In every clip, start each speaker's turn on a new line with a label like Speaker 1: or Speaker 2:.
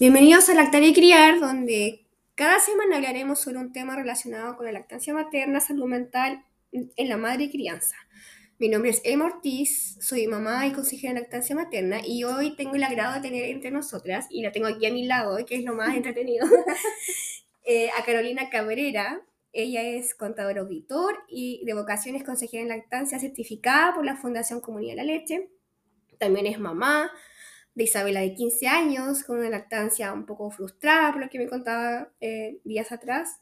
Speaker 1: Bienvenidos a Lactar y Criar, donde cada semana hablaremos sobre un tema relacionado con la lactancia materna, salud mental en la madre y crianza. Mi nombre es Emma Ortiz, soy mamá y consejera de lactancia materna y hoy tengo el agrado de tener entre nosotras, y la tengo aquí a mi lado, que es lo más entretenido, eh, a Carolina Cabrera. Ella es contador auditor y de vocaciones consejera en lactancia certificada por la Fundación Comunidad de la Leche. También es mamá, de Isabela de 15 años, con una lactancia un poco frustrada, por lo que me contaba eh, días atrás.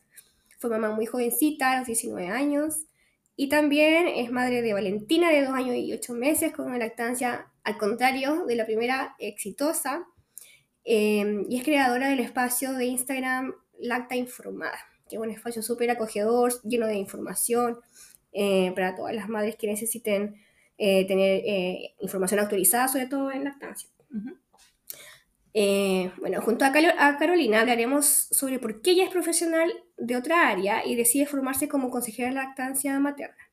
Speaker 1: Fue mamá muy jovencita, a los 19 años. Y también es madre de Valentina, de 2 años y 8 meses, con una lactancia al contrario de la primera, exitosa. Eh, y es creadora del espacio de Instagram Lacta Informada, que es un espacio súper acogedor, lleno de información eh, para todas las madres que necesiten tener información actualizada, sobre todo en lactancia. Eh, bueno, junto a, Carolina hablaremos sobre por qué ella es profesional de otra área y decide formarse como consejera de lactancia materna.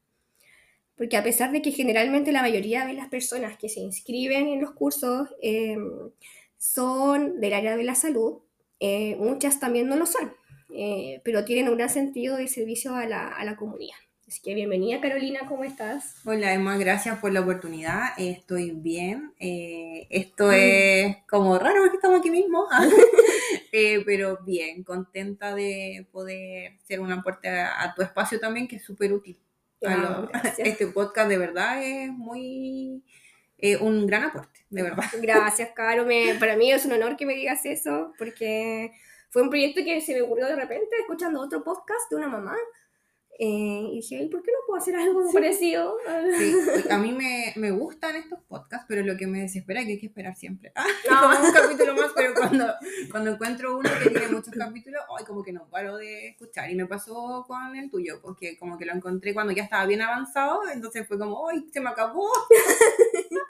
Speaker 1: Porque a pesar de que generalmente la mayoría de las personas que se inscriben en los cursos em, son del área de la salud, eh, muchas también no lo son, eh, pero tienen un gran sentido de servicio a la comunidad. Así que bienvenida Carolina, ¿cómo estás?
Speaker 2: Hola Emma, gracias por la oportunidad. Estoy bien. Eh, esto es como raro porque estamos aquí mismo, eh, pero bien, contenta de poder ser un aporte a, tu espacio también, que es súper útil. Ah, este podcast de verdad es muy... Eh, un gran aporte, de verdad.
Speaker 1: Gracias, Caro. para mí es un honor que me digas eso, porque fue un proyecto que se me ocurrió de repente escuchando otro podcast de una mamá eh, y dije, ¿por qué no puedo hacer algo parecido?
Speaker 2: Sí, a mí me, me, gustan estos podcasts, pero lo que me desespera es que hay que esperar siempre. Ah, como un capítulo más, pero cuando, cuando encuentro uno que tiene muchos capítulos, ay, como que no paro de escuchar. Y me pasó con el tuyo, porque como que lo encontré cuando ya estaba bien avanzado, entonces fue como, ¡ay, se me acabó!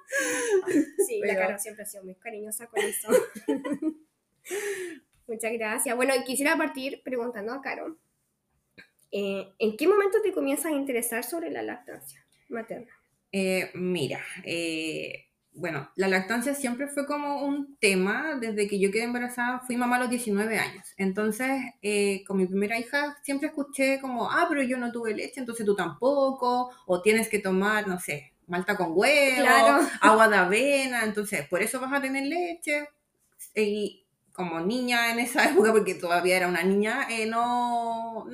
Speaker 1: Sí, la cara siempre ha sido muy cariñosa con eso. Muchas gracias. Bueno, quisiera partir preguntando a Caro eh, ¿En qué momento te comienzas a interesar sobre la lactancia materna?
Speaker 2: Eh, mira, eh, bueno, la lactancia siempre fue como un tema desde que yo quedé embarazada, fui mamá a los 19 años. Entonces, con mi primera hija siempre escuché como, ah, pero yo no tuve leche, entonces tú tampoco, o tienes que tomar, no sé, malta con huevo, agua de avena, entonces por eso vas a tener leche. Y como niña en esa época, porque todavía era una niña, no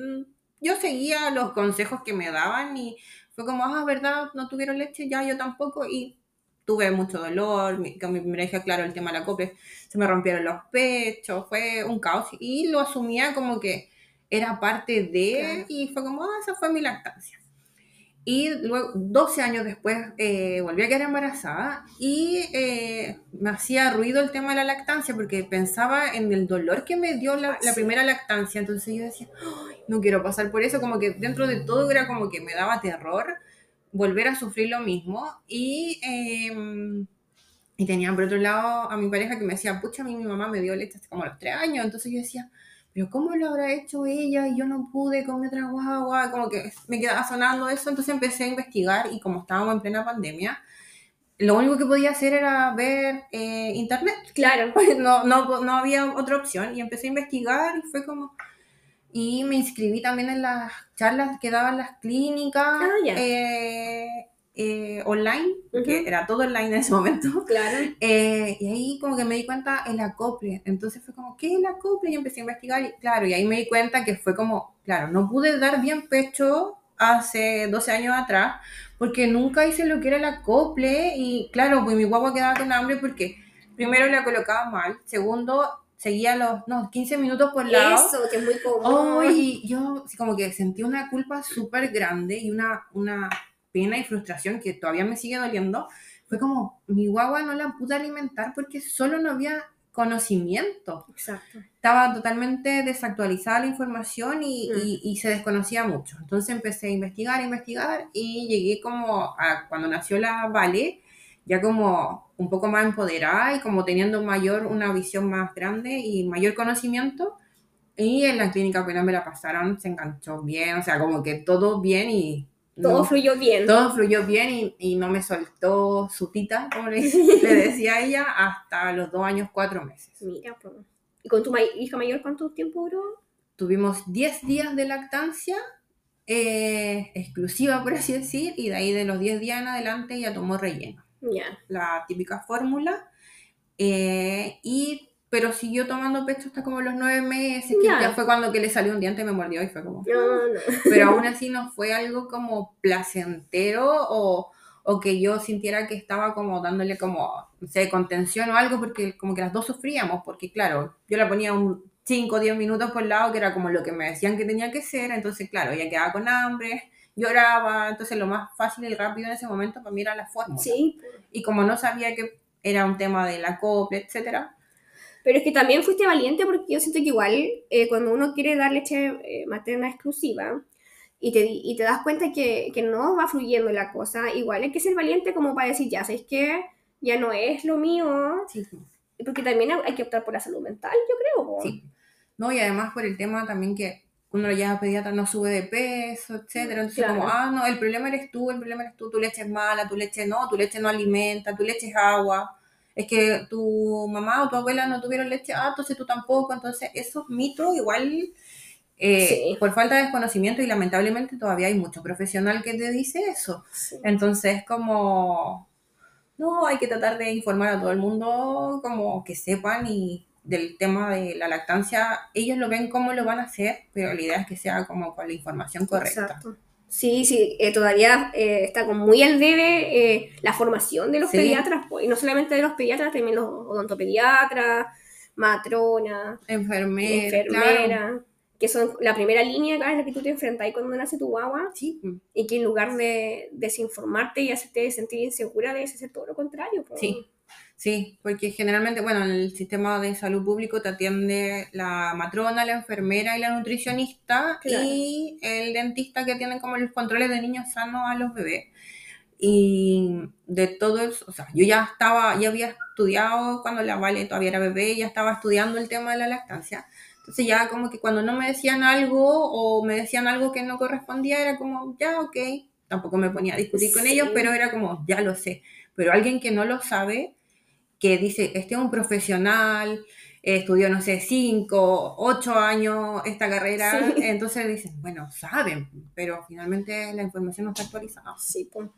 Speaker 2: yo seguía los consejos que me daban y fue como, ah, verdad, no tuvieron leche, ya yo tampoco y tuve mucho dolor, con mi primera hija, claro, el tema de la copia, se me rompieron los pechos, fue un caos. Y lo asumía como que era parte de y fue como, ah, esa fue mi lactancia. Y luego, 12 años después, eh, volví a quedar embarazada y eh, me hacía ruido el tema de la lactancia porque pensaba en el dolor que me dio la, primera lactancia. Entonces yo decía, no quiero pasar por eso. Como que dentro de todo era como que me daba terror volver a sufrir lo mismo. Y, em, y tenía por otro lado a mi pareja que me decía, pucha, a mí mi mamá me dio leche hasta como a los 3 años. Entonces yo decía, pero ¿cómo lo habrá hecho ella y yo no pude con mi otra guagua? Como que me quedaba sonando eso, entonces empecé a investigar y como estábamos en plena pandemia, lo único que podía hacer era ver eh, internet.
Speaker 1: Claro.
Speaker 2: No, no, no había otra opción y empecé a investigar y fue como... Y me inscribí también en las charlas que daban las clínicas. Ah, eh, eh, online, que era todo online en ese momento.
Speaker 1: Claro.
Speaker 2: Eh, y ahí como que me di cuenta el acople. Entonces fue como, ¿qué es el acople? Y empecé a investigar y claro, y ahí me di cuenta que fue como, claro, no pude dar bien pecho hace 12 años atrás porque nunca hice lo que era el acople y claro, pues mi guagua quedaba con hambre porque primero la colocaba mal, segundo seguía los no, 15 minutos por lado.
Speaker 1: Eso, que es muy común.
Speaker 2: y yo como que sentí una culpa súper grande y una, una pena y frustración que todavía me sigue doliendo, fue como, mi guagua no la pude alimentar porque solo no había conocimiento.
Speaker 1: Exacto.
Speaker 2: Estaba totalmente desactualizada la información mm. y, y, se desconocía mucho. Entonces empecé a investigar, a investigar y llegué como a cuando nació la Vale, ya como un poco más empoderada y como teniendo mayor, una visión más grande y mayor conocimiento. Y en la clínica apenas me la pasaron, se enganchó bien, o sea, como que todo bien y
Speaker 1: todo fluyó bien.
Speaker 2: Todo fluyó bien y, y, no me soltó su tita, como le, decía ella, hasta los dos años, cuatro meses.
Speaker 1: Mira, pues. ¿Y con tu hija mayor cuánto tiempo duró?
Speaker 2: Tuvimos 10 días de lactancia eh, exclusiva, por así decir, y de ahí de los 10 días en adelante ya tomó relleno.
Speaker 1: Ya.
Speaker 2: La típica fórmula. Eh, y pero siguió tomando pecho hasta como los nueve meses, que ya fue cuando que le salió un diente y me mordió y fue como...
Speaker 1: No, no.
Speaker 2: Pero aún así no fue algo como placentero o, o que yo sintiera que estaba como dándole como, no sé, contención o algo, porque como que las dos sufríamos, porque claro, yo la ponía un 5 o 10 minutos por lado, que era como lo que me decían que tenía que ser, entonces claro, ella quedaba con hambre, lloraba, entonces lo más fácil y rápido en ese momento para mí era la fórmula.
Speaker 1: Sí.
Speaker 2: Y como no sabía que era un tema de la copla, etcétera,
Speaker 1: pero es que también fuiste valiente porque yo siento que igual eh, cuando uno quiere dar leche eh, materna exclusiva y te, y te das cuenta que, que, no va fluyendo la cosa, igual hay que ser valiente como para decir, ya sabes que ya no es lo mío.
Speaker 2: Sí.
Speaker 1: Porque también hay que optar por la salud mental, yo creo.
Speaker 2: Sí. No, y además por el tema también que uno ya pediatra no sube de peso, etcétera. Entonces, como, ah, no, el problema eres tú, el problema eres tú, tu leche es mala, tu leche no, tu leche no alimenta, tu leche es agua es que tu mamá o tu abuela no tuvieron leche, ah, entonces tú tampoco, entonces esos mitos igual eh, por falta de desconocimiento y lamentablemente todavía hay mucho profesional que te dice eso. Entonces como, no, hay que tratar de informar a todo el mundo como que sepan y del tema de la lactancia, ellos lo ven como lo van a hacer, pero la idea es que sea como con la información correcta. Exacto.
Speaker 1: Sí, sí, eh, todavía eh, está con muy al debe eh, la formación de los pediatras, pues, y no solamente de los pediatras, también los odontopediatras, matronas,
Speaker 2: enfermeras,
Speaker 1: que son la primera línea en la que tú te enfrentas cuando nace tu guagua,
Speaker 2: sí.
Speaker 1: y que en lugar de desinformarte y hacerte sentir insegura, debes hacer todo lo contrario. Pues.
Speaker 2: Sí. Sí, porque generalmente, bueno, en el sistema de salud público te atiende la matrona, la enfermera y la nutricionista y el dentista que tiene como los controles de niños sanos a los bebés. Y de todo eso, o sea, yo ya estaba, ya había estudiado cuando la Vale todavía era bebé, ya estaba estudiando el tema de la lactancia. Entonces ya como que cuando no me decían algo o me decían algo que no correspondía, era como, ya, ok, tampoco me ponía a discutir con ellos, pero era como, ya lo sé. Pero alguien que no lo sabe, que dice, este es un profesional, estudió, no sé, cinco, ocho años esta carrera, entonces dicen, bueno, saben, pero finalmente la información no está actualizada.
Speaker 1: Sí, pues.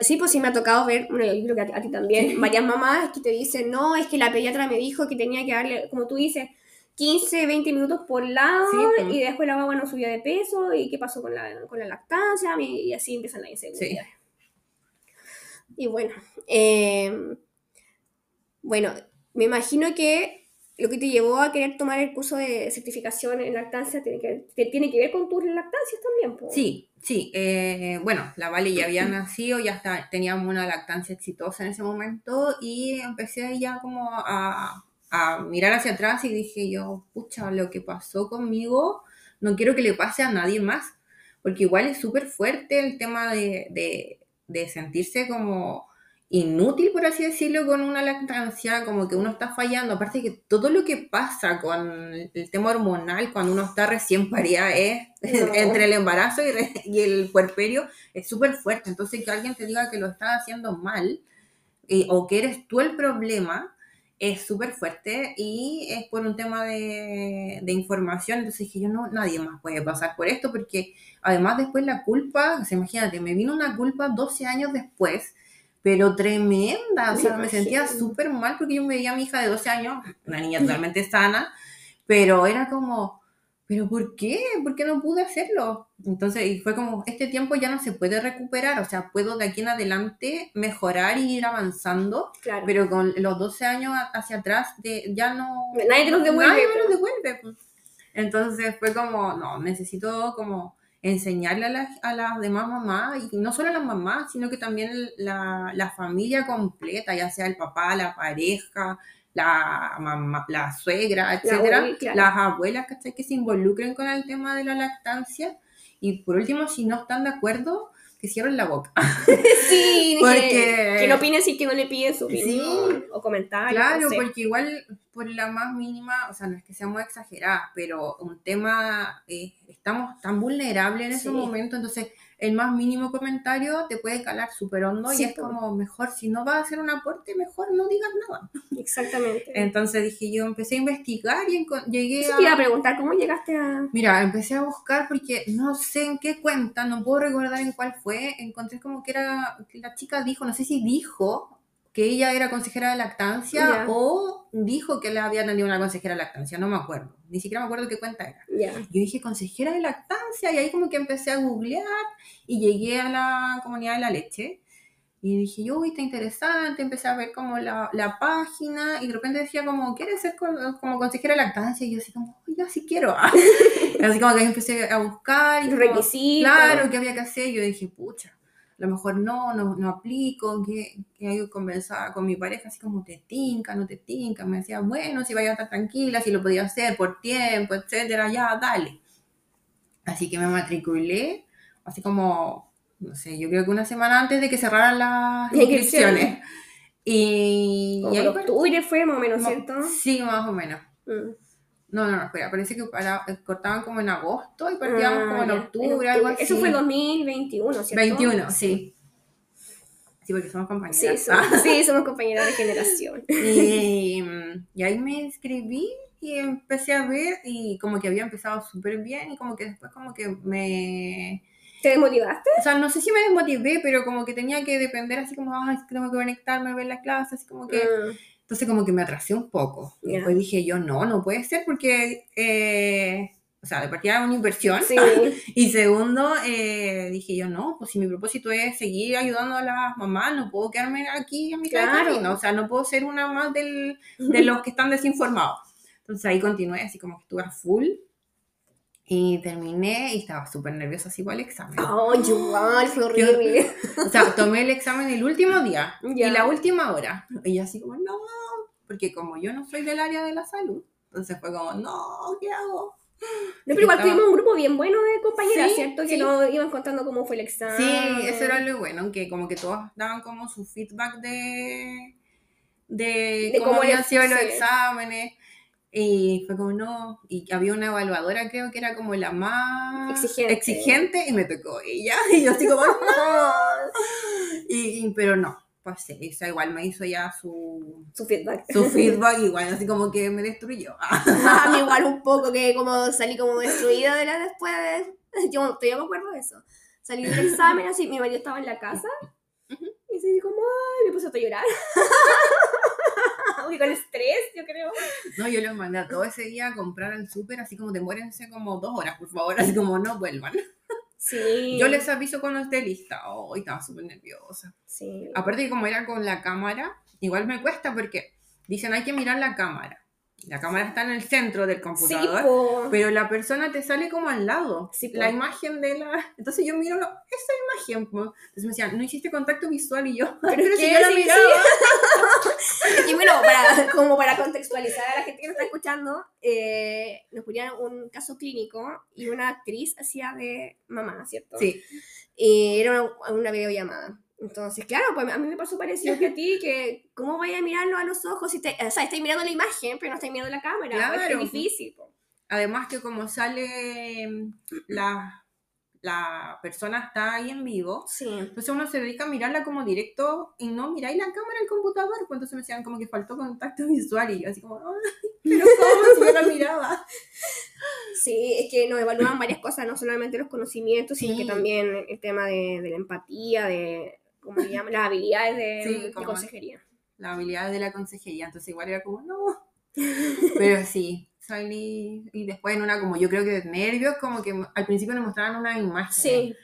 Speaker 1: sí, pues sí me ha tocado ver, bueno, yo creo que a, ti también, varias mamás que te dicen, no, es que la pediatra me dijo que tenía que darle, como tú dices, 15, 20 minutos por lado y después la guagua no subía de peso y qué pasó con la, con la lactancia y, así empiezan las inseguridades. Y bueno, eh, bueno, me imagino que lo que te llevó a querer tomar el curso de certificación en lactancia tiene que, tiene que ver con tus lactancias también.
Speaker 2: Sí, sí. Eh, bueno, la Vale ya había nacido, ya está, teníamos una lactancia exitosa en ese momento y empecé ya como a, mirar hacia atrás y dije yo, pucha, lo que pasó conmigo, no quiero que le pase a nadie más, porque igual es súper fuerte el tema de, de sentirse como inútil, por así decirlo, con una lactancia, como que uno está fallando. Aparte que todo lo que pasa con el tema hormonal cuando uno está recién parida es entre el embarazo y, el puerperio es súper fuerte. Entonces que alguien te diga que lo estás haciendo mal eh, o que eres tú el problema es súper fuerte y es por un tema de, de, información. Entonces dije yo, no, nadie más puede pasar por esto porque además después la culpa, o imagínate, me vino una culpa 12 años después pero tremenda, o sea, me sentía súper mal porque yo me veía a mi hija de 12 años, una niña totalmente sana, pero era como, ¿pero por qué? ¿Por qué no pude hacerlo? Entonces, y fue como, este tiempo ya no se puede recuperar, o sea, puedo de aquí en adelante mejorar y ir avanzando,
Speaker 1: claro.
Speaker 2: pero con los 12 años hacia atrás de, ya no...
Speaker 1: Nadie te los devuelve.
Speaker 2: Nadie me los devuelve. Pues. Entonces fue como, no, necesito como enseñarle a, a las demás mamás, y no solo a las mamás, sino que también la, la familia completa, ya sea el papá, la pareja, la mamá, la suegra, etcétera, las abuelas que se involucren con el tema de la lactancia. Y por último, si no están de acuerdo, que cierren la boca.
Speaker 1: sí, porque... que, no opinen si que no le piden su opinión o comentarios.
Speaker 2: Claro, porque igual por la más mínima, o sea, no es que seamos exageradas, pero un tema, eh, estamos tan vulnerables en ese momento, entonces el más mínimo comentario te puede calar súper hondo
Speaker 1: Sí,
Speaker 2: y es como mejor, si no vas a hacer un aporte, mejor no digas nada.
Speaker 1: Exactamente.
Speaker 2: Entonces dije, yo empecé a investigar y llegué
Speaker 1: Eso
Speaker 2: a...
Speaker 1: te iba a preguntar, ¿cómo llegaste a...?
Speaker 2: Mira, empecé a buscar porque no sé en qué cuenta, no puedo recordar en cuál fue. Encontré como que era, que la chica dijo, no sé si dijo que ella era consejera de lactancia
Speaker 1: Ya.
Speaker 2: o dijo que le había atendido una consejera de lactancia, no me acuerdo. Ni siquiera me acuerdo qué cuenta era.
Speaker 1: Ya.
Speaker 2: Yo dije consejera de lactancia y ahí como que empecé a googlear y llegué a la comunidad de la leche. Y dije, yo, uy, está interesante, empecé a ver como la, la página y de repente decía como, ¿quieres ser co- como consejera de lactancia? Y yo así como, "Ay, ya sí quiero. así como que empecé a buscar. Y como,
Speaker 1: requisitos.
Speaker 2: Claro, ¿qué había que hacer? Yo dije, pucha, a lo mejor no, no, no aplico, que, que conversaba con mi pareja, así como, te tinca, no te tinca. Me decía, bueno, si vaya a estar tranquila, si lo podía hacer por tiempo, etcétera, ya, dale. Así que me matriculé, así como, no sé, yo creo que una semana antes de que cerraran las
Speaker 1: inscripciones.
Speaker 2: Y, y ahí
Speaker 1: octubre fue más o menos, ¿cierto?
Speaker 2: Sí, más o menos.
Speaker 1: Mm.
Speaker 2: No, no, no, espera, parece que para, cortaban como en agosto y partíamos
Speaker 1: Ah,
Speaker 2: como en
Speaker 1: ya,
Speaker 2: octubre, algo así.
Speaker 1: Eso fue 2021, ¿cierto?
Speaker 2: 21, sí. Sí, porque somos compañeras.
Speaker 1: Sí, somos, sí, somos compañeras de generación.
Speaker 2: Y, y ahí me inscribí y empecé a ver y como que había empezado súper bien y como que después como que me...
Speaker 1: ¿Te desmotivaste?
Speaker 2: O sea, no sé si me desmotivé, pero como que tenía que depender así como, que tengo que conectarme a ver la clase, así como que...
Speaker 1: Mm.
Speaker 2: Entonces como que me atrasé un poco. Y
Speaker 1: Ya.
Speaker 2: después dije yo, no, no puede ser porque... eh, o sea, de partida era una inversión.
Speaker 1: Sí,
Speaker 2: Y segundo, eh, dije yo, no, pues si mi propósito es seguir ayudando a las mamás, no puedo quedarme aquí a mi
Speaker 1: Claro.
Speaker 2: camino. O sea, no puedo ser una más del, de los que están desinformados. Entonces ahí continué, así como que estuve a full. Y terminé y estaba súper nerviosa así para el examen.
Speaker 1: Oh, igual, fue horrible.
Speaker 2: O sea, tomé el examen el último día y la última hora. Y yo así como, no, porque como yo no soy del área de la salud, entonces fue como, no, ¿qué hago?
Speaker 1: No, pero igual
Speaker 2: Estaba-
Speaker 1: tuvimos un grupo bien bueno de compañeras,
Speaker 2: Sí,
Speaker 1: ¿cierto? Que nos iban contando cómo fue el examen.
Speaker 2: Sí, eso era lo bueno, que como que todos daban como su feedback de, de,
Speaker 1: De
Speaker 2: cómo
Speaker 1: cómo
Speaker 2: habían sido los exámenes. Y fue como, no, y había una evaluadora, creo que era como la más
Speaker 1: Exigente.
Speaker 2: exigente, y me tocó ella. Y yo así como, y, y- pero no, pasé. O sea, igual me hizo ya su,
Speaker 1: Su feedback.
Speaker 2: su feedback, igual, así como que me destruyó.
Speaker 1: A mí igual un poco, que como salí como destruida de la después de... Yo todavía me acuerdo de eso. Salí del examen así, mi marido estaba en la casa y así como, ay, me puse a llorar. Uy, con estrés, yo creo.
Speaker 2: No, yo los mandé a todo ese día a comprar al súper, así como demórense como dos horas, por favor, así como no vuelvan.
Speaker 1: Sí.
Speaker 2: Yo les aviso cuando esté lista. Oh, estaba súper nerviosa.
Speaker 1: Sí.
Speaker 2: Aparte que como era con la cámara, igual me cuesta porque dicen hay que mirar la cámara. La cámara está en el centro del
Speaker 1: Sí,
Speaker 2: computador,
Speaker 1: po.
Speaker 2: pero la persona te sale como al lado.
Speaker 1: Sí,
Speaker 2: la imagen de la... Entonces yo miro lo- esa imagen. po. Entonces me decían, no hiciste contacto visual y yo, pero,
Speaker 1: es
Speaker 2: si yo la
Speaker 1: sí,
Speaker 2: miraba.
Speaker 1: Y bueno, para, como para contextualizar a la gente que nos está escuchando, eh, nos ponían un caso clínico y una actriz hacía de mamá, ¿cierto?
Speaker 2: Sí,
Speaker 1: Y era una, una videollamada. Entonces, claro, pues a mí me pasó parecido que a ti, que cómo vaya a mirarlo a los ojos si te, o sea, estáis mirando la imagen, pero no estáis mirando la cámara. pues,
Speaker 2: Claro.
Speaker 1: es difícil. po.
Speaker 2: Además que como sale mm, la, la persona está ahí en vivo,
Speaker 1: Sí.
Speaker 2: entonces uno se dedica a mirarla como directo y no miráis la cámara del computador, pues entonces me decían como que faltó contacto visual y yo así como, "Ay, pero ¿cómo si yo la miraba?
Speaker 1: Sí, es que nos evalúan varias cosas, no solamente los conocimientos, sino
Speaker 2: Sí.
Speaker 1: que también el tema de, de la empatía, de, ¿cómo se llama? Las habilidades de,
Speaker 2: Sí,
Speaker 1: de
Speaker 2: como-
Speaker 1: consejería.
Speaker 2: La habilidad de la consejería, entonces igual era como, no. Pero sí, salí y después en una como yo creo que de nervios, como que al principio nos mostraban una imagen.
Speaker 1: Sí,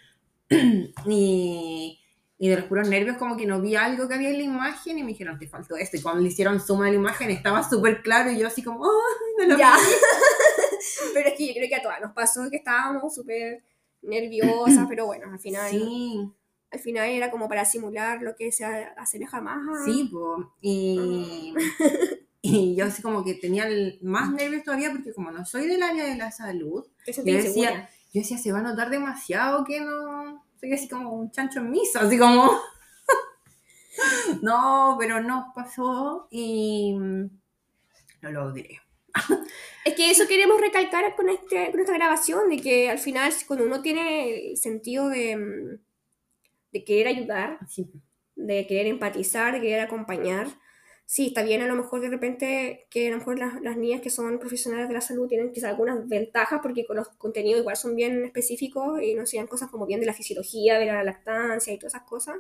Speaker 2: Y, y de los puros nervios como que no vi algo que había en la imagen y me dijeron, te faltó esto. Y cuando le hicieron suma de la imagen estaba súper claro y yo así como, ¡ay, no lo
Speaker 1: ya.
Speaker 2: vi".
Speaker 1: pero es que yo creo que a todas nos pasó que estábamos súper nerviosas, pero bueno, al final,
Speaker 2: Sí,
Speaker 1: al final era como para simular lo que se asemeja más a...
Speaker 2: sí, po. Y, y yo así como que tenía el- más nervios todavía porque como no soy del área de la salud, yo decía, yo decía, se va a notar demasiado que no, soy así como un chancho en misa, así como... no, pero no pasó y no lo diré.
Speaker 1: Es que eso queremos recalcar con, este, con esta grabación, de que al final cuando uno tiene el sentido de, de querer ayudar,
Speaker 2: Sí.
Speaker 1: de querer empatizar, de querer acompañar, sí, está bien a lo mejor de repente que a lo mejor las, las niñas que son profesionales de la salud tienen quizás algunas ventajas porque con los contenidos igual son bien específicos y nos enseñan cosas como bien de la fisiología, de la lactancia y todas esas cosas.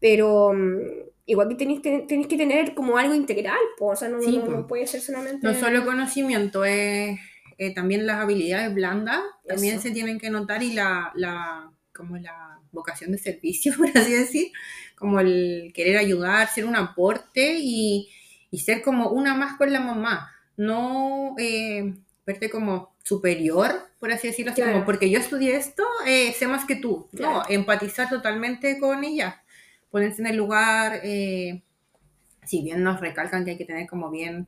Speaker 1: Pero mm, igual que tenéis, que tener como algo integral, po, o sea, no,
Speaker 2: Sí,
Speaker 1: no- no puede ser solamente...
Speaker 2: No solo conocimiento, es eh, también las habilidades blandas, también
Speaker 1: Eso.
Speaker 2: se tienen que notar y la, la, como la vocación de servicio, por así decir, como el querer ayudar, ser un aporte y, y ser como una más con la mamá, no eh, verte como superior, por así decirlo,
Speaker 1: Claro.
Speaker 2: como porque yo estudié esto, eh, sé más que tú,
Speaker 1: Claro.
Speaker 2: no, empatizar totalmente con ella, ponerse en el lugar, eh, si bien nos recalcan que hay que tener como bien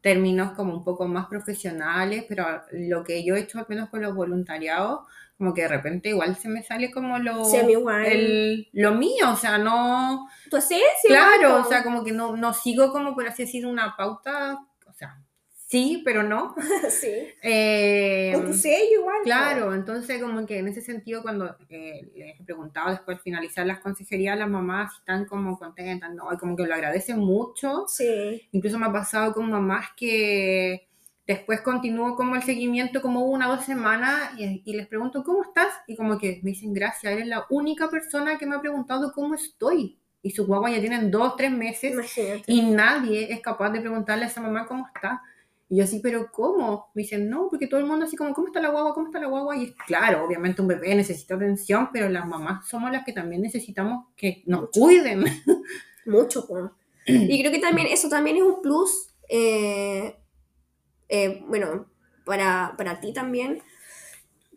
Speaker 2: términos como un poco más profesionales, pero lo que yo he hecho al menos con los voluntariados, como que de repente igual se me sale como lo,
Speaker 1: Sí,
Speaker 2: el- lo mío, o sea, no,
Speaker 1: Tu esencia,
Speaker 2: claro, o sea, como que no, no sigo como por así decir una pauta, o sea, sí, pero no.
Speaker 1: sí.
Speaker 2: Eh,
Speaker 1: Con tu sello igual.
Speaker 2: Claro, entonces como que en ese sentido cuando eh, les he preguntado después de finalizar las consejerías, las mamás están como contentas, ¿no? Y como que lo agradecen mucho.
Speaker 1: Sí.
Speaker 2: Incluso me ha pasado con mamás que después continúo como el seguimiento como una o dos semanas y, y les pregunto, ¿cómo estás? Y como que me dicen, gracias, eres la única persona que me ha preguntado cómo estoy. Y sus guaguas ya tienen dos, tres meses
Speaker 1: Imagínate.
Speaker 2: y nadie es capaz de preguntarle a esa mamá cómo está. Y yo así, pero ¿cómo? Me dicen, no, porque todo el mundo así como, ¿cómo está la guagua? ¿Cómo está la guagua? Y es claro, obviamente un bebé necesita atención, pero las mamás somos las que también necesitamos que nos cuiden.
Speaker 1: Mucho, po. Y creo que también eso también es un plus, eh, eh, bueno, para, para ti también,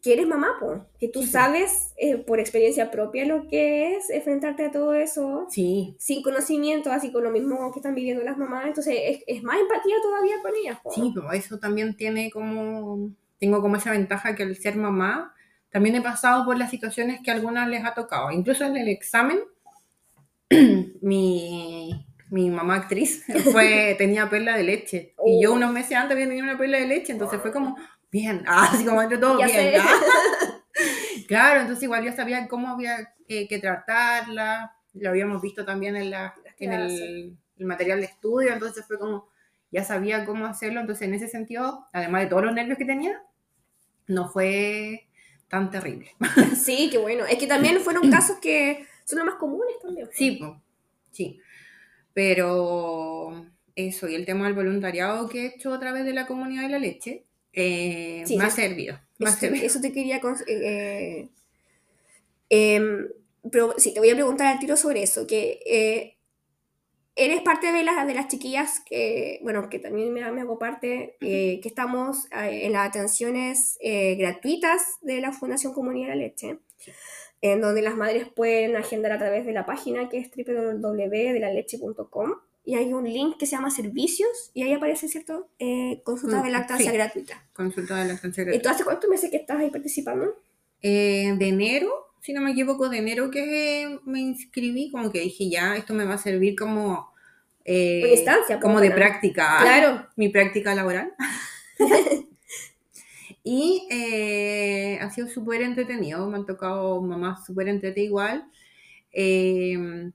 Speaker 1: que eres mamá, po. que tú
Speaker 2: Sí,
Speaker 1: sabes eh, por experiencia propia lo que es enfrentarte a todo eso
Speaker 2: Sí,
Speaker 1: sin conocimiento, así con lo mismo que están viviendo las mamás, entonces es, es más empatía todavía con ellas. po.
Speaker 2: sí, pero eso también tiene como, tengo como esa ventaja que al ser mamá, también he pasado por las situaciones que a algunas les ha tocado. Incluso en el examen, mi, mi mamá actriz fue, tenía perla de leche. Y yo
Speaker 1: Oh.
Speaker 2: unos meses antes había tenido una perla de leche, entonces fue como, bien, ah, así como entre todo
Speaker 1: Ya
Speaker 2: bien. ah. Claro, entonces igual yo sabía cómo había eh, que tratarla, lo habíamos visto también en, la, en el, el material de estudio, entonces fue como, ya sabía cómo hacerlo, entonces en ese sentido, además de todos los nervios que tenía, no fue tan terrible.
Speaker 1: Sí, qué bueno. Es que también fueron casos que son los más comunes también. po.
Speaker 2: Sí, sí, pero eso, y el tema del voluntariado que he hecho a través de la comunidad de la leche, eh,
Speaker 1: Sí,
Speaker 2: me ha servido, me
Speaker 1: Eso te,
Speaker 2: servido.
Speaker 1: eso te quería... eh, eh, em, pero sí, te voy a preguntar al tiro sobre eso, que eh, eres parte de, las de las chiquillas que, bueno, que también me, me hago parte, eh, que estamos en las atenciones eh, gratuitas de la Fundación Comunidad de la Leche. En donde las madres pueden agendar a través de la página que es www.delaleche.com y hay un link que se llama servicios y ahí aparece, ¿cierto? Eh, consultas de
Speaker 2: Mm,
Speaker 1: lactancia
Speaker 2: sí.
Speaker 1: gratuita.
Speaker 2: Consulta de lactancia
Speaker 1: ¿Y
Speaker 2: gratuita.
Speaker 1: tú hace cuántos meses que estás ahí participando?
Speaker 2: Eh, de enero, si no me equivoco, de enero que me inscribí, como que dije, ya, esto me va a servir como... eh,
Speaker 1: instancia,
Speaker 2: como de práctica.
Speaker 1: Claro.
Speaker 2: mi práctica laboral. y eh, ha sido súper entretenido, me han tocado mamás súper entretenidas igual. Eh,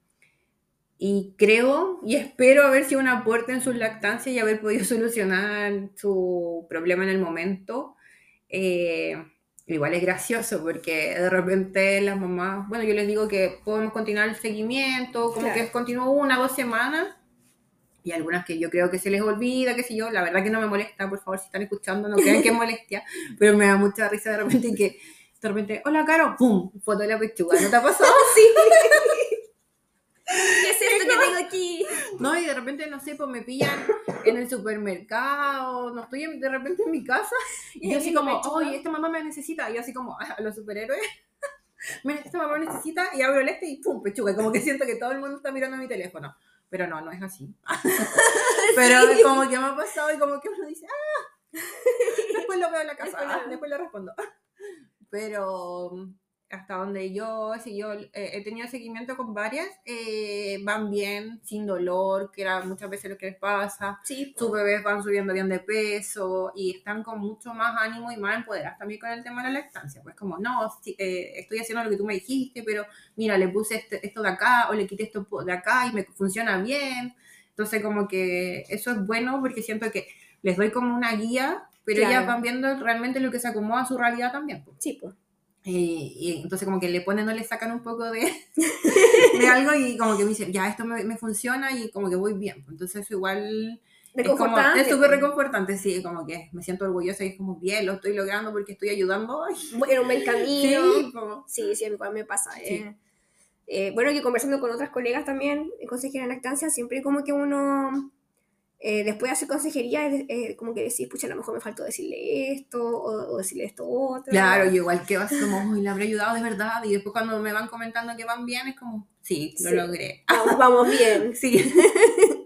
Speaker 2: y creo y espero haber sido un aporte en sus lactancias y haber podido solucionar su problema en el momento. Eh, igual es gracioso porque de repente las mamás, bueno, yo les digo que podemos continuar el seguimiento, como
Speaker 1: Claro.
Speaker 2: que continúo una o dos semanas y algunas que yo creo que se les olvida, qué sé yo, la verdad que no me molesta, por favor, si están escuchando, no crean que es molestia, pero me da mucha risa de repente que de repente, hola Caro, pum, foto de la pechuga, ¿no te ha pasado?
Speaker 1: ¿Qué es esto que tengo aquí?
Speaker 2: No, y de repente, no sé, pues me pillan en el supermercado, no estoy en- de repente en mi casa, y yo así como, oye, esta mamá me necesita, y yo así como, a los superhéroes, "Mira, esta mamá me necesita, y abro el este y pum, pechuga, y como que siento que todo el mundo está mirando mi teléfono, pero no, no es así. pero
Speaker 1: Sí.
Speaker 2: como que me ha pasado y como que uno dice, ah, después lo veo en la casa,
Speaker 1: Después lo
Speaker 2: ah, después le respondo. Pero hasta donde yo, si yo eh, he tenido seguimiento con varias, eh, van bien, sin dolor, que era muchas veces lo que les pasa.
Speaker 1: Sí,
Speaker 2: Sus bebés van subiendo bien de peso y están con mucho más ánimo y más empoderadas también con el tema de la lactancia. Pues como, no, sí, eh, estoy haciendo lo que tú me dijiste, pero mira, le puse este- esto de acá o le quité esto de acá y me funciona bien. Entonces como que eso es bueno porque siento que les doy como una guía, pero
Speaker 1: Claro.
Speaker 2: ellas van viendo realmente lo que se acomoda a su realidad también. pues.
Speaker 1: sí, pues.
Speaker 2: Eh, y entonces como que le ponen o le sacan un poco de, de algo y como que me dicen, ya, esto me, me funciona y como que voy bien. Entonces igual es como-
Speaker 1: Reconfortante.
Speaker 2: es súper
Speaker 1: pues.
Speaker 2: reconfortante, sí, como que me siento orgullosa y es como, bien, lo estoy logrando porque estoy ayudando. Ay,
Speaker 1: Era un buen camino.
Speaker 2: sí, como-
Speaker 1: Sí, sí, a mí igual me pasa.
Speaker 2: Sí.
Speaker 1: eh. Eh, bueno, que conversando con otras colegas también, eh, consejeras de lactancia, siempre como que uno, eh, después de hacer consejería, eh, como que decís, pucha, a lo mejor me faltó decirle esto, o, o decirle esto otro.
Speaker 2: Claro, yo igual que así como, le habré ayudado de verdad y después cuando me van comentando que van bien es como, sí, lo
Speaker 1: Sí.
Speaker 2: logré.
Speaker 1: Vamos, vamos bien.
Speaker 2: Sí.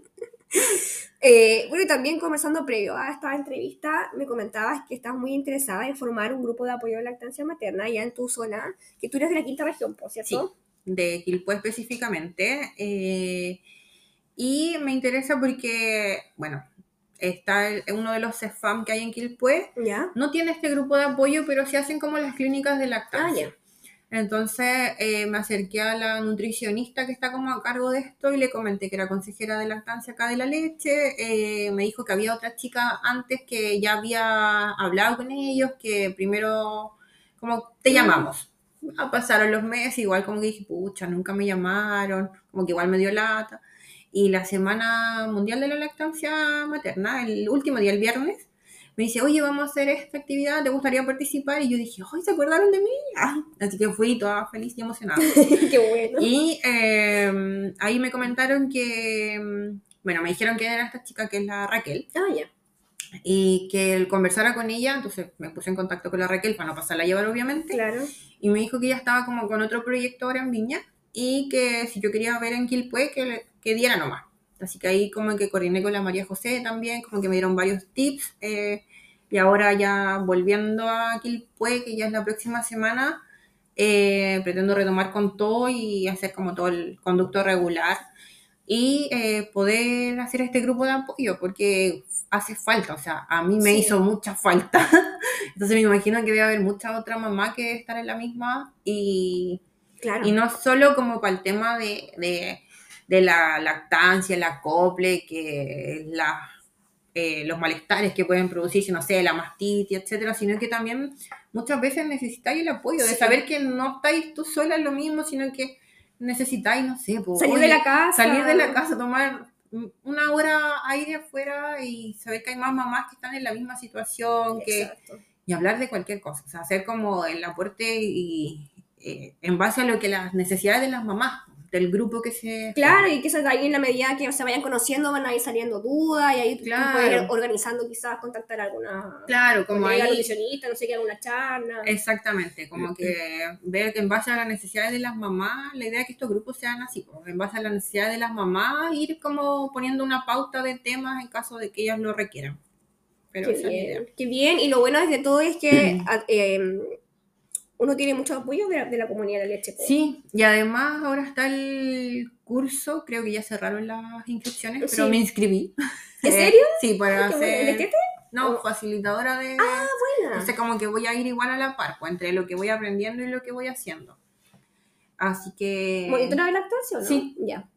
Speaker 1: Eh, bueno, y también conversando previo a esta entrevista, me comentabas que estás muy interesada en formar un grupo de apoyo a la lactancia materna ya en tu zona, que tú eres de la quinta región, por cierto.
Speaker 2: de Quilpué específicamente. eh, y me interesa porque, bueno, está el- uno de los CEFAM que hay en Quilpué.
Speaker 1: ¿Ya?
Speaker 2: No tiene este grupo de apoyo, pero se hacen como las clínicas de
Speaker 1: Ah,
Speaker 2: lactancia.
Speaker 1: ya.
Speaker 2: Entonces eh, me acerqué a la nutricionista que está como a cargo de esto y le comenté que era consejera de lactancia acá de la leche. Eh, me dijo que había otra chica antes que ya había hablado con ellos, que primero como te
Speaker 1: Mm.
Speaker 2: llamamos. Ah, pasaron los meses, igual como que dije, pucha, nunca me llamaron, como que igual me dio lata. Y la Semana Mundial de la Lactancia Materna, el último día, el viernes, me dice, oye, vamos a hacer esta actividad, ¿te gustaría participar? Y yo dije, ay, ¿se acordaron de mí? Ah, Así que fui toda feliz y emocionada.
Speaker 1: Qué bueno.
Speaker 2: Y eh, ahí me comentaron que, mm, bueno, me dijeron que era esta chica que es la Raquel
Speaker 1: Ah, ya.
Speaker 2: y que él conversara con ella, entonces me puse en contacto con la Raquel para no pasarla a llevar obviamente,
Speaker 1: Claro.
Speaker 2: y me dijo que ella estaba como con otro proyecto ahora en Viña y que si yo quería ver en Quilpué, que, le- que diera nomás. Así que ahí como que coordiné con la María José también, como que me dieron varios tips. eh, y ahora ya volviendo a Quilpué, que ya es la próxima semana, eh, pretendo retomar con todo y hacer como todo el conducto regular y eh, poder hacer este grupo de apoyo porque hace falta, o sea, a mí me
Speaker 1: Sí.
Speaker 2: hizo mucha falta. Entonces me imagino que debe haber mucha otra mamá que estar en la misma y,
Speaker 1: Claro.
Speaker 2: y no solo como para el tema de, de, de la lactancia, el acople, que la, eh, los malestares que pueden producirse, no sé, la mastitis, etcétera, sino que también muchas veces necesitáis el apoyo, de saber que no estáis tú sola en lo mismo, sino que necesitáis, no sé, po,
Speaker 1: Salir
Speaker 2: oye,
Speaker 1: de la casa.
Speaker 2: salir de la casa, tomar una hora aire afuera y saber que hay más mamás que están en la misma situación, que, y hablar de cualquier cosa, o sea, hacer como el aporte y eh, en base a lo que las necesidades de las mamás, del grupo que se...
Speaker 1: Claro, y de ahí en la medida que se vayan conociendo van a ir saliendo dudas y ahí tú
Speaker 2: Claro.
Speaker 1: puedes ir organizando quizás contactar a alguna
Speaker 2: Claro, como ahí...
Speaker 1: nutricionista, no sé qué, alguna charla.
Speaker 2: Exactamente, como que ver que en base a las necesidades de las mamás, la idea es que estos grupos sean así, pues, en base a las necesidades de las mamás, ir como poniendo una pauta de temas en caso de que ellas lo requieran. Pero
Speaker 1: Qué bien, qué bien. Y lo bueno de todo es que eh, uno tiene mucho apoyo de la, de la comunidad de la leche. po.
Speaker 2: Sí, y además ahora está el curso, creo que ya cerraron las inscripciones, pero
Speaker 1: Sí.
Speaker 2: me inscribí.
Speaker 1: ¿En
Speaker 2: Eh,
Speaker 1: serio?
Speaker 2: Sí, para
Speaker 1: bueno.
Speaker 2: hacer...
Speaker 1: ¿El destete?
Speaker 2: No,
Speaker 1: Oh.
Speaker 2: facilitadora de...
Speaker 1: Buena.
Speaker 2: Entonces como que voy a ir igual a la par, pues, entre lo que voy aprendiendo y lo que voy haciendo. Así que...
Speaker 1: ¿Monitora de lactancia o no?
Speaker 2: Sí.
Speaker 1: Ya.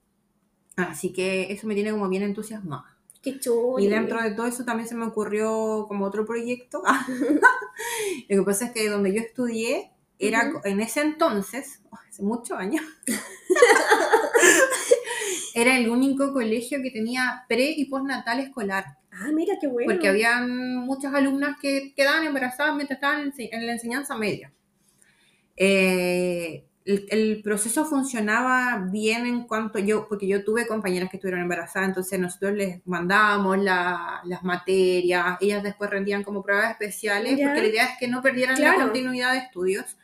Speaker 2: Así que eso me tiene como bien entusiasmada.
Speaker 1: Qué chulo.
Speaker 2: Y dentro de todo eso también se me ocurrió como otro proyecto. Lo que pasa es que donde yo estudié era
Speaker 1: Ujú.
Speaker 2: en ese entonces, hace muchos años, era el único colegio que tenía pre y postnatal escolar.
Speaker 1: Ah, mira, qué bueno.
Speaker 2: Porque habían muchas alumnas que quedaban embarazadas mientras estaban en la enseñanza media. Eh, el, el proceso funcionaba bien en cuanto yo, porque yo tuve compañeras que estuvieron embarazadas, entonces nosotros les mandábamos la- las materias, ellas después rendían como pruebas especiales,
Speaker 1: Ya.
Speaker 2: porque la idea es que no perdieran
Speaker 1: Claro.
Speaker 2: la continuidad de estudios.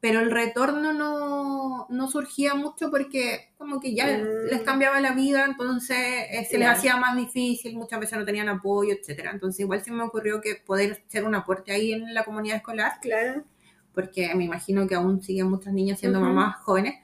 Speaker 2: Pero el retorno no, no surgía mucho porque como que ya
Speaker 1: Mm.
Speaker 2: les cambiaba la vida, entonces eh, se les hacía más difícil, muchas veces no tenían apoyo, etcétera. Entonces igual se me ocurrió que poder ser un aporte ahí en la comunidad escolar
Speaker 1: Claro.
Speaker 2: porque me imagino que aún siguen muchas niñas siendo
Speaker 1: Ujú.
Speaker 2: mamás jóvenes.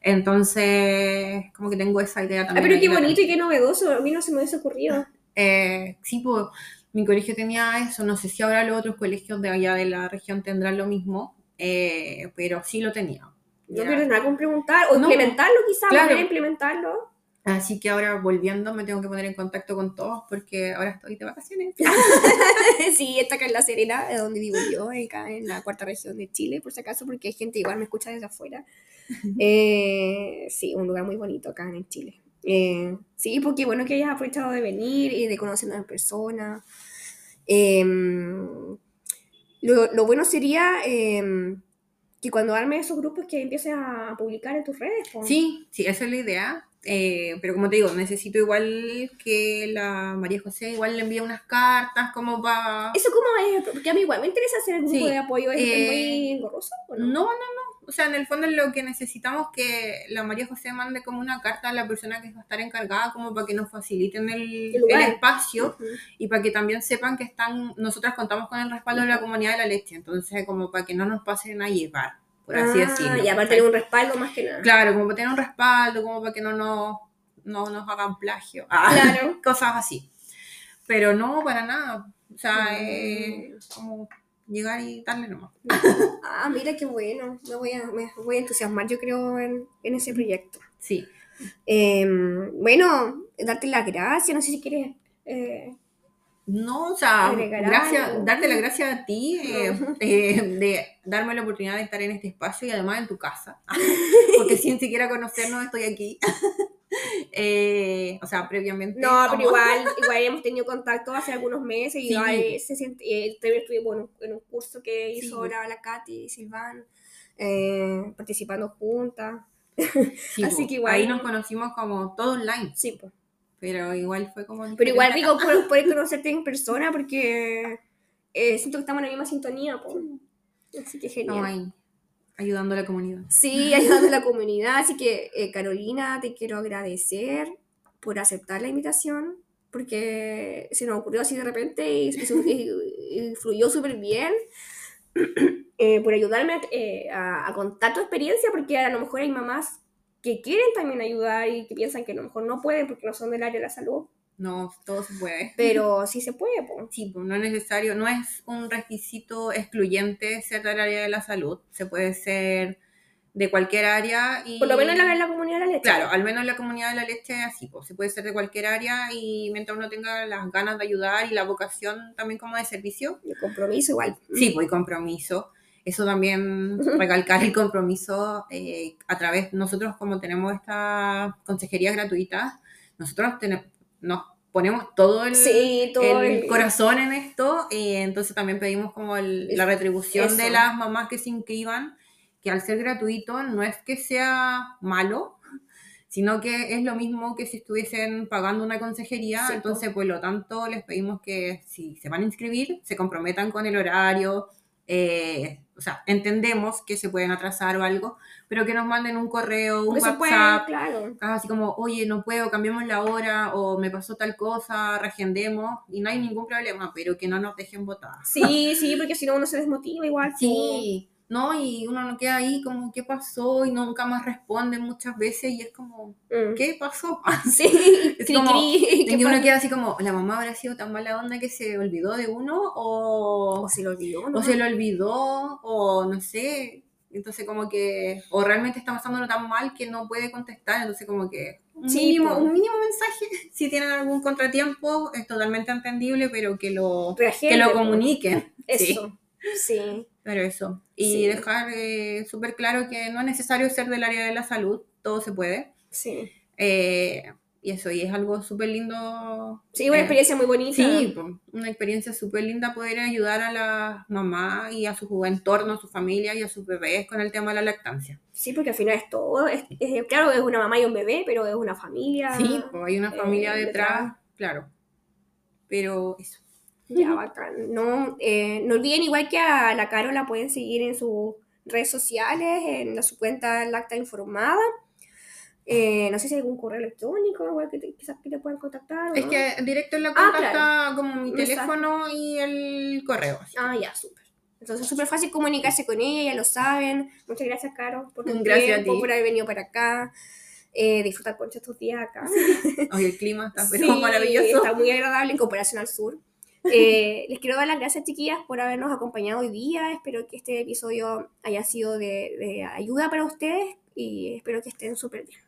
Speaker 2: Entonces, como que tengo esa idea
Speaker 1: Ah,
Speaker 2: también.
Speaker 1: pero
Speaker 2: ahí
Speaker 1: qué bonito y qué novedoso. A mí no se me hubiese ocurrido.
Speaker 2: Eh, sí, pues mi colegio tenía eso. No sé si ahora los otros colegios de allá de la región tendrán lo mismo, eh, pero sí lo tenía.
Speaker 1: No pierdes nada con preguntar. O
Speaker 2: No.
Speaker 1: implementarlo, quizás.
Speaker 2: Claro.
Speaker 1: Volver a implementarlo.
Speaker 2: Así que ahora volviendo me tengo que poner en contacto con todos porque ahora estoy de vacaciones.
Speaker 1: sí, está acá en La Serena, de donde vivo yo, acá en la cuarta región de Chile, por si acaso, porque hay gente igual me escucha desde afuera. Eh, sí, un lugar muy bonito acá en Chile. Eh, sí, porque bueno que hayas aprovechado de venir y de conocernos en persona. Eh, lo, lo bueno sería eh, que cuando armes esos grupos que empieces a publicar en tus redes.
Speaker 2: Sí, sí, esa es la idea. Eh, pero como te digo, necesito igual que la María José igual le envíe unas cartas como para...
Speaker 1: ¿Eso cómo es? Porque a mí igual me interesa hacer el grupo
Speaker 2: Sí,
Speaker 1: de apoyo. ¿Es, es
Speaker 2: eh,
Speaker 1: muy engorroso o
Speaker 2: No,
Speaker 1: no?
Speaker 2: no, no. O sea, en el fondo es lo que necesitamos que la María José mande como una carta a la persona que va a estar encargada como para que nos faciliten el,
Speaker 1: El lugar.
Speaker 2: el espacio y para que también sepan que están, nosotras contamos con el respaldo de la comunidad de la leche, entonces como para que no nos pasen a llevar, por así
Speaker 1: Ah,
Speaker 2: decirlo.
Speaker 1: Y aparte tener un respaldo más que nada.
Speaker 2: Claro, como para tener un respaldo, como para que no nos, no nos hagan plagio, Ah,
Speaker 1: Claro.
Speaker 2: cosas así. Pero no, para nada. O sea,
Speaker 1: Mm.
Speaker 2: eh, como llegar y darle nomás.
Speaker 1: Ah, mira qué bueno. Me voy a, me voy a entusiasmar, yo creo, en, en ese proyecto.
Speaker 2: Sí.
Speaker 1: Eh, bueno, darte las gracias. No sé si quieres. eh,
Speaker 2: No, o sea, gracias, darte las gracias a ti eh, eh, de darme la oportunidad de estar en este espacio y además en tu casa. Porque sin siquiera conocernos estoy aquí. Eh, o sea, previamente.
Speaker 1: No, pero igual, igual hemos tenido contacto hace algunos meses y
Speaker 2: Sí.
Speaker 1: igual se siente, estuve bueno, en un curso que hizo
Speaker 2: Sí.
Speaker 1: ahora la Katy y Silván, eh, participando juntas.
Speaker 2: Sí,
Speaker 1: así que igual-
Speaker 2: Ahí nos conocimos como todo online,
Speaker 1: Sí, pues.
Speaker 2: pero igual fue como.
Speaker 1: Pero igual digo, por poder conocerte en persona porque eh, siento que estamos en la misma sintonía. po. Así que genial.
Speaker 2: Ahí, ayudando a la comunidad.
Speaker 1: Sí, ayudando a la comunidad. Así que, eh, Carolina, te quiero agradecer por aceptar la invitación, porque se nos ocurrió así de repente y, y y fluyó súper bien. Eh, por ayudarme eh, a, a contar tu experiencia, porque a lo mejor hay mamás que quieren también ayudar y que piensan que a lo mejor no pueden porque no son del área de la salud,
Speaker 2: No, todo se puede.
Speaker 1: pero sí se puede. po.
Speaker 2: Sí, pues no es necesario, no es un requisito excluyente ser del área de la salud. Se puede ser de cualquier área y...
Speaker 1: Por lo menos en la, en la comunidad de la leche.
Speaker 2: Claro, al menos en la comunidad de la leche es así, pues, se puede ser de cualquier área y mientras uno tenga las ganas de ayudar y la vocación también como de servicio,
Speaker 1: De compromiso igual.
Speaker 2: sí, pues y compromiso. Eso también, recalcar el compromiso eh, a través, nosotros como tenemos estas consejerías gratuitas, nosotros tenemos, nos ponemos todo el,
Speaker 1: Sí, todo
Speaker 2: el
Speaker 1: el-
Speaker 2: corazón en esto y entonces también pedimos como el- la retribución de las mamás que se inscriban, que al ser gratuito no es que sea malo, sino que es lo mismo que si estuviesen pagando una consejería,
Speaker 1: Sí,
Speaker 2: entonces por lo tanto les pedimos que si se van a inscribir, se comprometan con el horario, eh, o sea, entendemos que se pueden atrasar o algo, pero que nos manden un correo, un
Speaker 1: Porque
Speaker 2: WhatsApp,
Speaker 1: claro.
Speaker 2: así como, oye, no puedo, cambiemos la hora, o me pasó tal cosa, reagendemos, y no hay ningún problema, pero que no nos dejen votar.
Speaker 1: Sí, sí, porque si no uno se desmotiva igual.
Speaker 2: Sí, ¿no? Y uno no queda ahí como, ¿qué pasó? Y nunca más responden muchas veces, y es como,
Speaker 1: Mm.
Speaker 2: ¿qué pasó?
Speaker 1: Sí,
Speaker 2: Es como-
Speaker 1: cri, ¿qué
Speaker 2: Y uno
Speaker 1: pasa?
Speaker 2: queda así como, ¿la mamá habrá sido tan mala onda que se olvidó de uno? O,
Speaker 1: O se lo olvidó, ¿no?
Speaker 2: o se lo olvidó, o no sé. Entonces como que, o realmente está pasándolo tan mal que no puede contestar, entonces como que un,
Speaker 1: Sí,
Speaker 2: mínimo, un mínimo mensaje, si tienen algún contratiempo, es totalmente entendible, pero que lo,
Speaker 1: Reagente,
Speaker 2: que lo comuniquen.
Speaker 1: Eso, sí.
Speaker 2: Pero eso. Y
Speaker 1: Sí.
Speaker 2: dejar eh, súper claro que no es necesario ser del área de la salud, todo se puede.
Speaker 1: Sí,
Speaker 2: Eh, y eso, y es algo súper lindo.
Speaker 1: sí una
Speaker 2: eh,
Speaker 1: experiencia muy bonita.
Speaker 2: Sí, una experiencia súper linda poder ayudar a las mamás y a su entorno, a su familia y a sus bebés con el tema de la lactancia.
Speaker 1: Sí, porque al final es todo. Es, es- claro, es una mamá y un bebé, pero es una familia.
Speaker 2: Sí, pues hay una familia detrás,
Speaker 1: detrás.
Speaker 2: claro. Pero eso.
Speaker 1: Ya, bacán. No, eh, no olviden, igual que a la Caro, la pueden seguir en sus redes sociales, en su cuenta Lacta Informada. Eh, no sé si hay algún correo electrónico, igual que te- quizás que te puedan contactar. ¿o
Speaker 2: Es que directo en la
Speaker 1: Ah,
Speaker 2: cuenta
Speaker 1: claro.
Speaker 2: está como mi teléfono y el correo.
Speaker 1: Ah, ya, súper. Entonces es súper fácil comunicarse con ella, ya lo saben. Muchas gracias, Caro, por tu
Speaker 2: Gracias
Speaker 1: tiempo, por haber venido para acá. Eh, disfrutar con estos días acá.
Speaker 2: Hoy el clima está pero
Speaker 1: Sí,
Speaker 2: maravilloso.
Speaker 1: Está muy agradable en comparación al sur. Eh, les quiero dar las gracias, chiquillas, por habernos acompañado hoy día. Espero que este episodio haya sido de, de ayuda para ustedes y espero que estén súper bien.